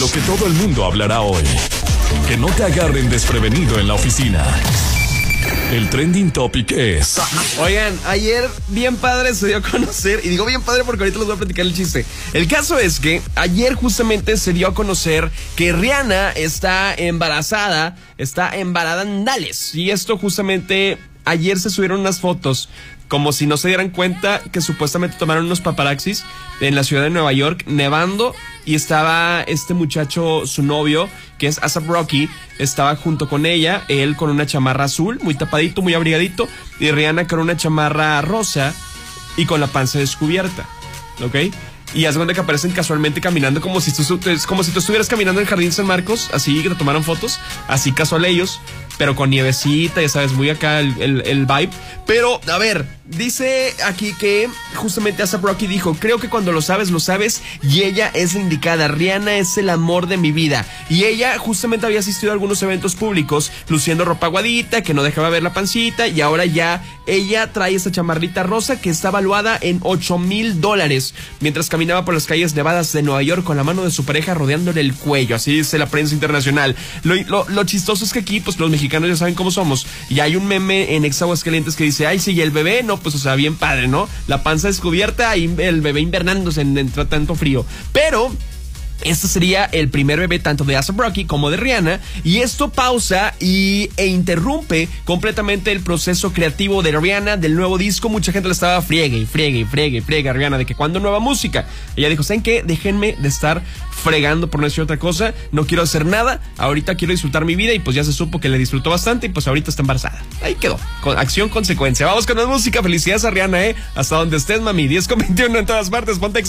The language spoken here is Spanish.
Lo que todo el mundo hablará hoy. Que no te agarren desprevenido en la oficina. El trending topic es. Oigan, ayer bien padre se dio a conocer, y digo bien padre porque ahorita les voy a platicar el chiste. El caso es que ayer justamente se dio a conocer que Rihanna está embarazada, está embarazada en Dales. Y esto justamente ayer se subieron unas fotos como si no se dieran cuenta que supuestamente tomaron unos paparaxis en la ciudad de Nueva York, nevando, y estaba este muchacho, su novio, que es Asap Rocky, estaba junto con ella, él con una chamarra azul, muy tapadito, muy abrigadito, y Rihanna con una chamarra rosa y con la panza descubierta, ¿ok? Y haz cuenta aparecen casualmente caminando como si tú, como si tú estuvieras caminando en el Jardín San Marcos, así que tomaron fotos, así casual ellos, pero con nievecita, ya sabes, muy acá el, el, el vibe. Pero, a ver, Dice aquí que justamente Asap Rocky dijo, creo que cuando lo sabes, lo sabes y ella es la indicada. Rihanna es el amor de mi vida. Y ella justamente había asistido a algunos eventos públicos luciendo ropa aguadita, que no dejaba ver la pancita y ahora ya ella trae esta chamarrita rosa que está valuada en 8 mil dólares mientras caminaba por las calles nevadas de Nueva York con la mano de su pareja rodeándole el cuello. Así dice la prensa internacional. Lo, lo, chistoso es que aquí, pues los mexicanos ya saben cómo somos. Y hay un meme en Exaguascalientes que dice, ay, sí, y el bebé no pues, o sea, bien padre, ¿no? La panza descubierta y el bebé invernándose entre tanto frío. Pero este sería el primer bebé tanto de Asa Brocky como de Rihanna y esto pausa y, e interrumpe completamente el proceso creativo de Rihanna del nuevo disco. Mucha gente le estaba friegue y friegue y friegue y friegue a Rihanna de que cuando nueva música. Ella dijo, ¿saben qué? Déjenme de estar fregando por no decir otra cosa. No quiero hacer nada. Ahorita quiero disfrutar mi vida y pues ya se supo que le disfrutó bastante y pues ahorita está embarazada. Ahí quedó. Con acción, consecuencia. Vamos con la música. Felicidades a Rihanna, ¿eh? Hasta donde estés, mami. 10 con 21 en todas partes. Ponte